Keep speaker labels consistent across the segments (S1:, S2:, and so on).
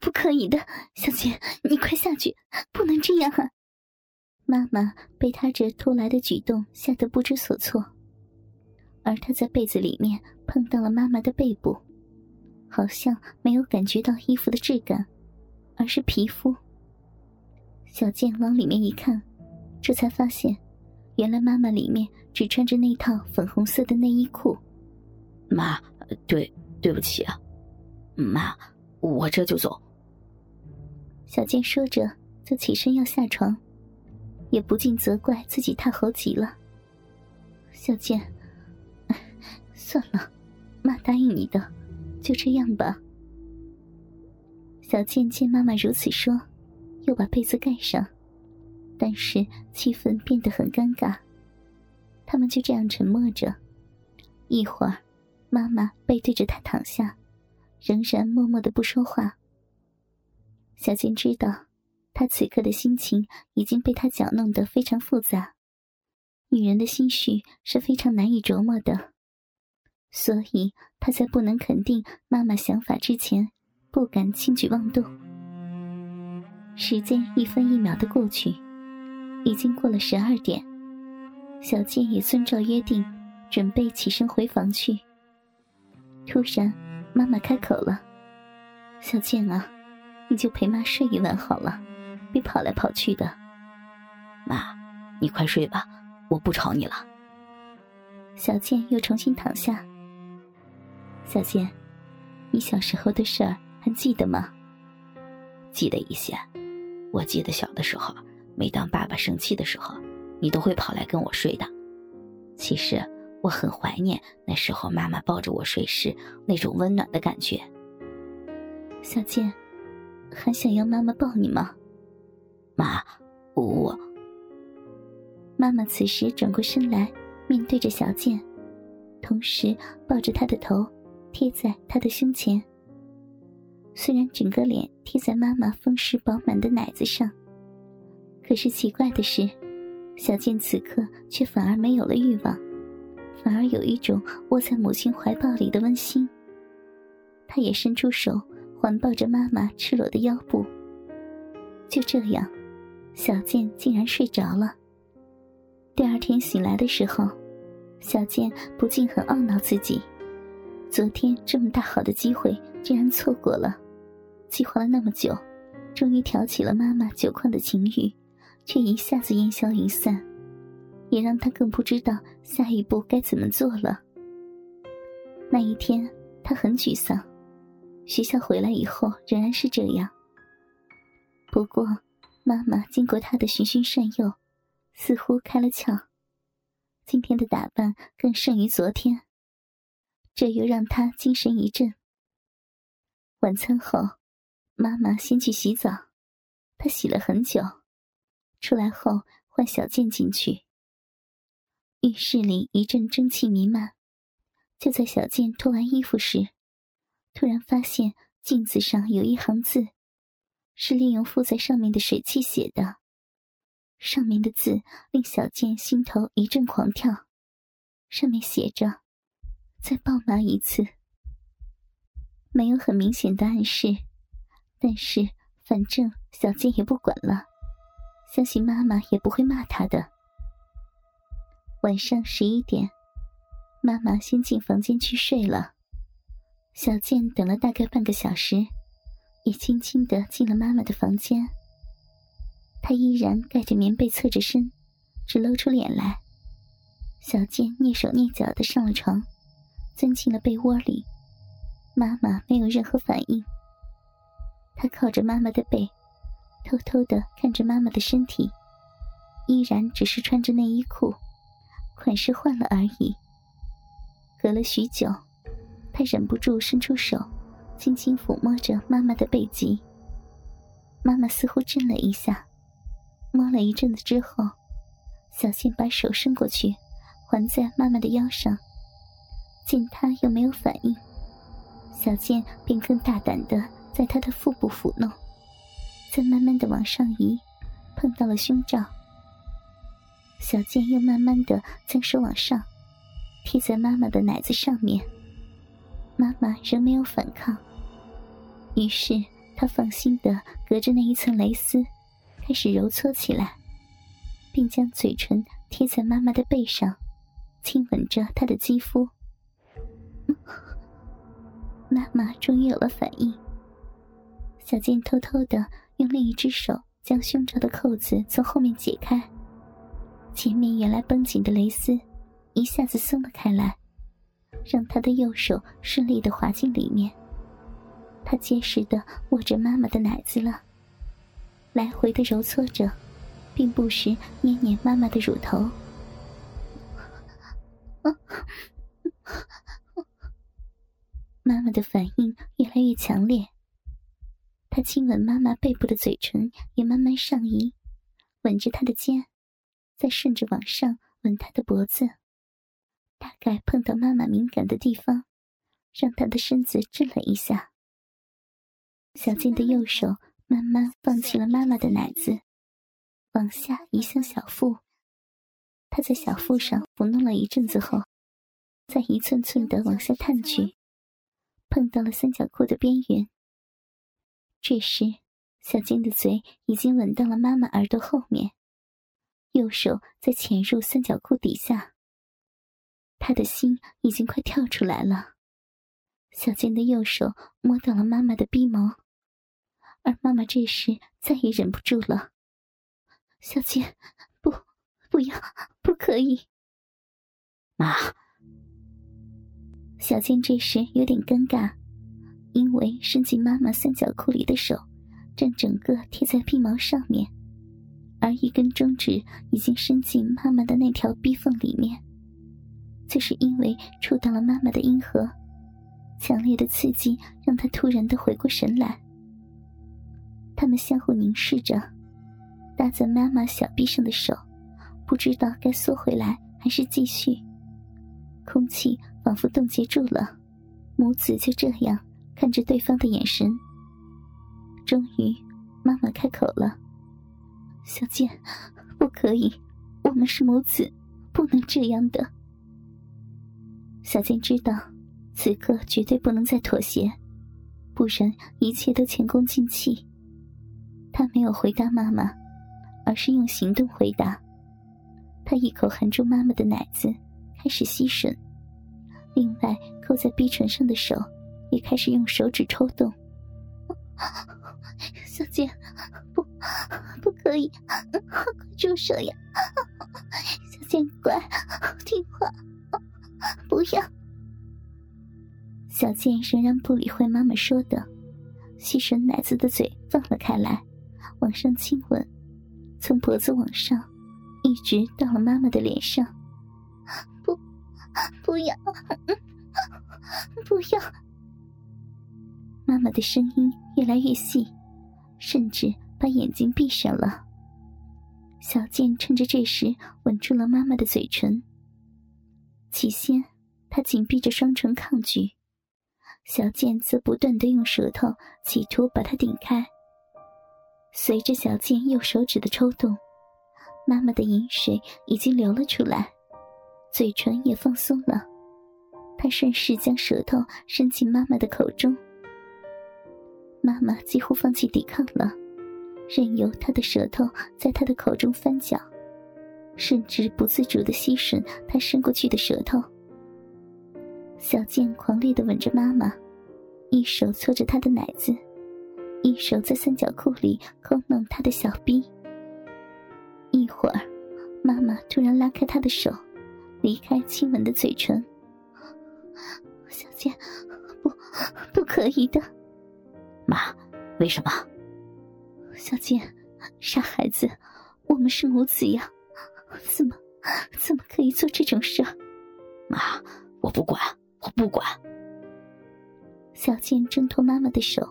S1: 不可以的，小健，你快下去，不能这样啊！妈妈被他这突来的举动吓得不知所措，而他在被子里面碰到了妈妈的背部，好像没有感觉到衣服的质感，而是皮肤。小健往里面一看，这才发现，原来妈妈里面只穿着那套粉红色的内衣裤。
S2: 妈，对，对不起啊，妈，我这就走。
S1: 小健说着，就起身要下床。也不禁责怪自己太猴急了。小健，算了，妈答应你的，就这样吧。小健见妈妈如此说，又把被子盖上，但是气氛变得很尴尬。他们就这样沉默着。一会儿，妈妈背对着他躺下，仍然默默的不说话。小健知道。他此刻的心情已经被他搅弄得非常复杂，女人的心绪是非常难以琢磨的，所以他在不能肯定妈妈想法之前，不敢轻举妄动。时间一分一秒的过去，已经过了十二点，小健也遵照约定，准备起身回房去。突然，妈妈开口了：“小健啊，你就陪妈睡一晚好了。”别跑来跑去的，
S2: 妈，你快睡吧，我不吵你了。
S1: 小健又重新躺下。小健，你小时候的事儿还记得吗？
S2: 记得一些，我记得小的时候，每当爸爸生气的时候，你都会跑来跟我睡的。其实我很怀念那时候妈妈抱着我睡时那种温暖的感觉。
S1: 小健，还想要妈妈抱你吗？
S2: 妈，我。
S1: 妈妈此时转过身来，面对着小健，同时抱着他的头，贴在他的胸前。虽然整个脸贴在妈妈丰实饱满的奶子上，可是奇怪的是，小健此刻却反而没有了欲望，反而有一种窝在母亲怀抱里的温馨。他也伸出手环抱着妈妈赤裸的腰部。就这样。小健竟然睡着了。第二天醒来的时候，小健不禁很懊恼自己，昨天这么大好的机会竟然错过了。计划了那么久，终于挑起了妈妈酒矿的情欲，却一下子烟消云散，也让他更不知道下一步该怎么做了。那一天，他很沮丧。学校回来以后仍然是这样。不过。妈妈经过他的循循善诱，似乎开了窍。今天的打扮更胜于昨天，这又让他精神一振。晚餐后，妈妈先去洗澡，她洗了很久，出来后换小健进去。浴室里一阵蒸汽弥漫。就在小健脱完衣服时，突然发现镜子上有一行字。是利用附在上面的水汽写的，上面的字令小健心头一阵狂跳。上面写着：“再抱妈一次。”没有很明显的暗示，但是反正小健也不管了，相信妈妈也不会骂他的。晚上十一点，妈妈先进房间去睡了，小健等了大概半个小时。也轻轻的进了妈妈的房间。他依然盖着棉被，侧着身，只露出脸来。小健蹑手蹑脚的上了床，钻进了被窝里。妈妈没有任何反应。他靠着妈妈的背，偷偷的看着妈妈的身体，依然只是穿着内衣裤，款式换了而已。隔了许久，他忍不住伸出手。轻轻抚摸着妈妈的背脊，妈妈似乎震了一下，摸了一阵子之后，小健把手伸过去，环在妈妈的腰上。见她又没有反应，小健便更大胆的在她的腹部抚弄，再慢慢的往上移，碰到了胸罩。小健又慢慢的将手往上，贴在妈妈的奶子上面。妈妈仍没有反抗。于是，他放心的隔着那一层蕾丝，开始揉搓起来，并将嘴唇贴在妈妈的背上，亲吻着她的肌肤。妈妈终于有了反应。小健偷偷的用另一只手将胸罩的扣子从后面解开，前面原来绷紧的蕾丝一下子松了开来，让他的右手顺利的滑进里面。他结实的握着妈妈的奶子了，来回的揉搓着，并不时捏捏妈妈的乳头。妈妈的反应越来越强烈，他亲吻妈妈背部的嘴唇也慢慢上移，吻着她的肩，再顺着往上吻她的脖子，大概碰到妈妈敏感的地方，让她的身子震了一下。小静的右手慢慢放弃了妈妈的奶子，往下移向小腹。他在小腹上抚弄了一阵子后，再一寸寸的往下探去。碰到了三角裤的边缘。这时，小静的嘴已经吻到了妈妈耳朵后面，右手在潜入三角裤底下。他的心已经快跳出来了。小健的右手摸到了妈妈的鼻毛，而妈妈这时再也忍不住了：“小健，不，不要，不可以，
S2: 妈。”
S1: 小健这时有点尴尬，因为伸进妈妈三角裤里的手正整个贴在鼻毛上面，而一根中指已经伸进妈妈的那条逼缝里面。就是因为触到了妈妈的阴核，强烈的刺激让他突然的回过神来。他们相互凝视着，搭在妈妈小臂上的手，不知道该缩回来还是继续。空气。仿佛冻结住了，母子就这样看着对方的眼神。终于，妈妈开口了：“小健，不可以，我们是母子，不能这样的。”小健知道，此刻绝对不能再妥协，不然一切都前功尽弃。他没有回答妈妈，而是用行动回答。他一口含住妈妈的奶子，开始吸吮。另外，扣在逼唇上的手也开始用手指抽动。小姐，不，不可以，快住手呀！小贱乖，听话，不要。小贱仍然不理会妈妈说的，吸吮奶子的嘴放了开来，往上亲吻，从脖子往上，一直到了妈妈的脸上。不不要，不要！妈妈的声音越来越细，甚至把眼睛闭上了。小健趁着这时吻住了妈妈的嘴唇。起先，他紧闭着双唇抗拒，小健则不断的用舌头企图把它顶开。随着小健右手指的抽动，妈妈的饮水已经流了出来。嘴唇也放松了，他顺势将舌头伸进妈妈的口中。妈妈几乎放弃抵抗了，任由他的舌头在他的口中翻搅，甚至不自主的吸吮他伸过去的舌头。小健狂烈的吻着妈妈，一手搓着她的奶子，一手在三角裤里抠弄她的小臂。一会儿，妈妈突然拉开他的手。离开亲吻的嘴唇，小健，不，不可以的。
S2: 妈，为什么？
S1: 小健，傻孩子，我们是母子呀，怎么，怎么可以做这种事？
S2: 妈，我不管，我不管。
S1: 小健挣脱妈妈的手，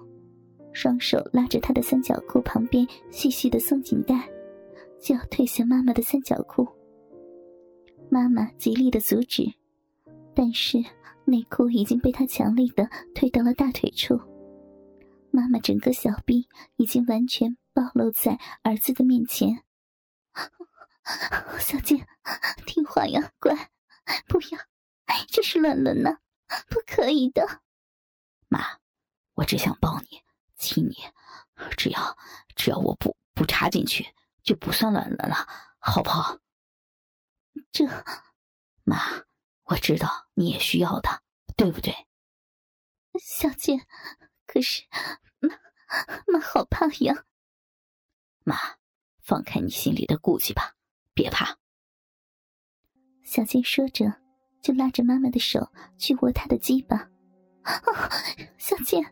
S1: 双手拉着她的三角裤旁边细细的松紧带，就要褪下妈妈的三角裤。妈妈极力的阻止，但是内裤已经被他强力的推到了大腿处。妈妈整个小臂已经完全暴露在儿子的面前。小健，听话呀，乖，不要，这是乱伦呢，不可以的。
S2: 妈，我只想抱你，亲你，只要只要我不不插进去，就不算乱伦了，好不好？
S1: 这，
S2: 妈，我知道你也需要的，对不对？
S1: 小健，可是妈妈好怕呀。
S2: 妈，放开你心里的顾忌吧，别怕。
S1: 小健说着，就拉着妈妈的手去握她的鸡巴。小健，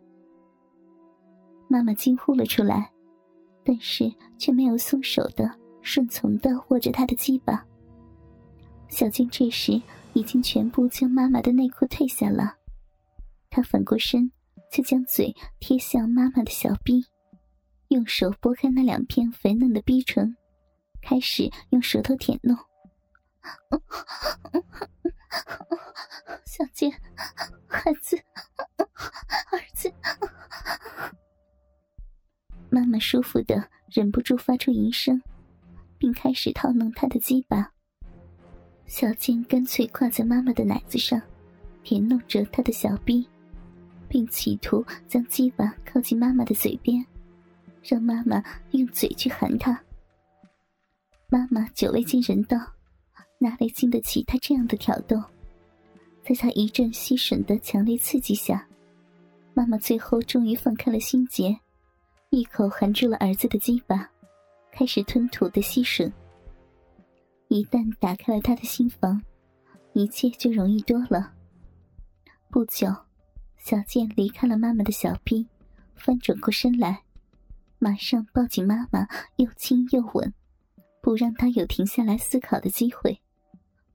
S1: 妈妈惊呼了出来，但是却没有松手的，顺从的握着他的鸡巴。小健这时已经全部将妈妈的内裤褪下了，他反过身，就将嘴贴向妈妈的小臂，用手拨开那两片肥嫩的逼唇，开始用舌头舔弄。小健，孩子，儿子，妈妈舒服的忍不住发出淫声，并开始套弄他的鸡巴。小健干脆跨在妈妈的奶子上，舔弄着她的小臂，并企图将鸡巴靠近妈妈的嘴边，让妈妈用嘴去含他。妈妈久未见人道，哪里经得起他这样的挑逗？在他一阵吸吮的强烈刺激下，妈妈最后终于放开了心结，一口含住了儿子的鸡巴，开始吞吐的吸吮。一旦打开了他的心房，一切就容易多了。不久，小健离开了妈妈的小臂，翻转过身来，马上抱紧妈妈，又亲又吻，不让她有停下来思考的机会。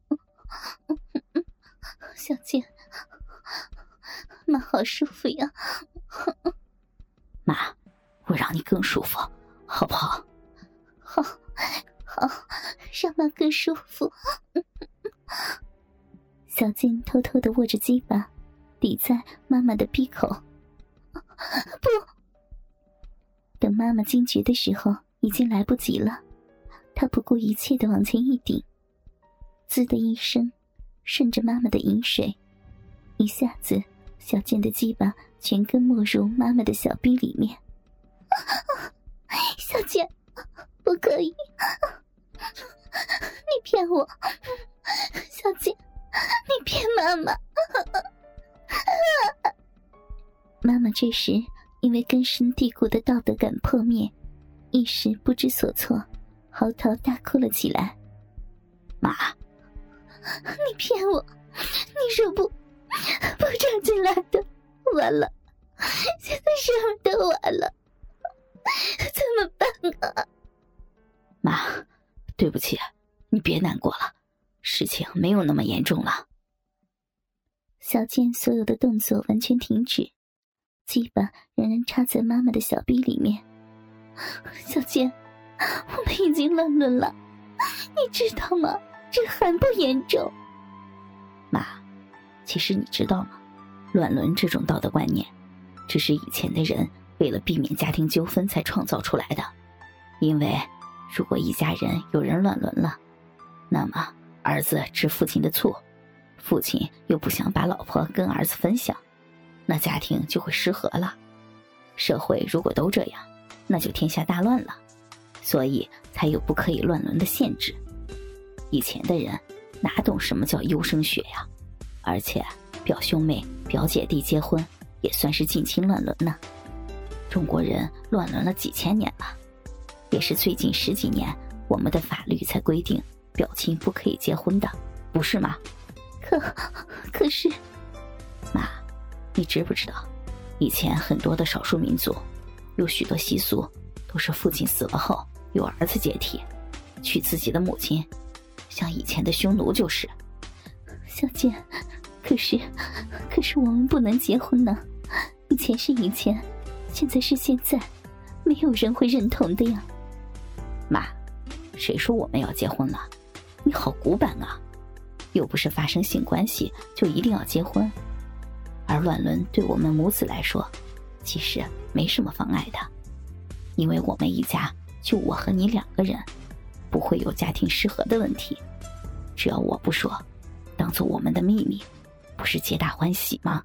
S1: 小健，妈好舒服呀！
S2: 妈，我让你更舒服，好不好？
S1: 好。好，让妈更舒服。小静偷偷的握着鸡巴，抵在妈妈的闭口。不，等妈妈惊觉的时候，已经来不及了。她不顾一切的往前一顶，滋的一声，顺着妈妈的饮水，一下子，小健的鸡巴全根没入妈妈的小臂里面。小健。不可以！你骗我，小静，你骗妈妈！妈妈这时因为根深蒂固的道德感破灭，一时不知所措，嚎啕大哭了起来。
S2: 妈，
S1: 你骗我！你说不不插进来的，完了，现在什么都完了，怎么办啊？
S2: 妈，对不起，你别难过了，事情没有那么严重了。
S1: 小健所有的动作完全停止，鸡巴仍然插在妈妈的小臂里面。小健，我们已经乱伦了，你知道吗？这很不严重。
S2: 妈，其实你知道吗？乱伦这种道德观念，只是以前的人为了避免家庭纠纷才创造出来的，因为。如果一家人有人乱伦了，那么儿子吃父亲的错，父亲又不想把老婆跟儿子分享，那家庭就会失和了。社会如果都这样，那就天下大乱了。所以才有不可以乱伦的限制。以前的人哪懂什么叫优生学呀？而且表兄妹、表姐弟结婚也算是近亲乱伦呢。中国人乱伦了几千年了。也是最近十几年，我们的法律才规定表亲不可以结婚的，不是吗？
S1: 可可是，
S2: 妈，你知不知道，以前很多的少数民族，有许多习俗都是父亲死了后由儿子接替，娶自己的母亲，像以前的匈奴就是。
S1: 小姐，可是可是我们不能结婚呢，以前是以前，现在是现在，没有人会认同的呀。
S2: 妈，谁说我们要结婚了？你好古板啊！又不是发生性关系就一定要结婚，而乱伦对我们母子来说，其实没什么妨碍的，因为我们一家就我和你两个人，不会有家庭失和的问题。只要我不说，当做我们的秘密，不是皆大欢喜吗？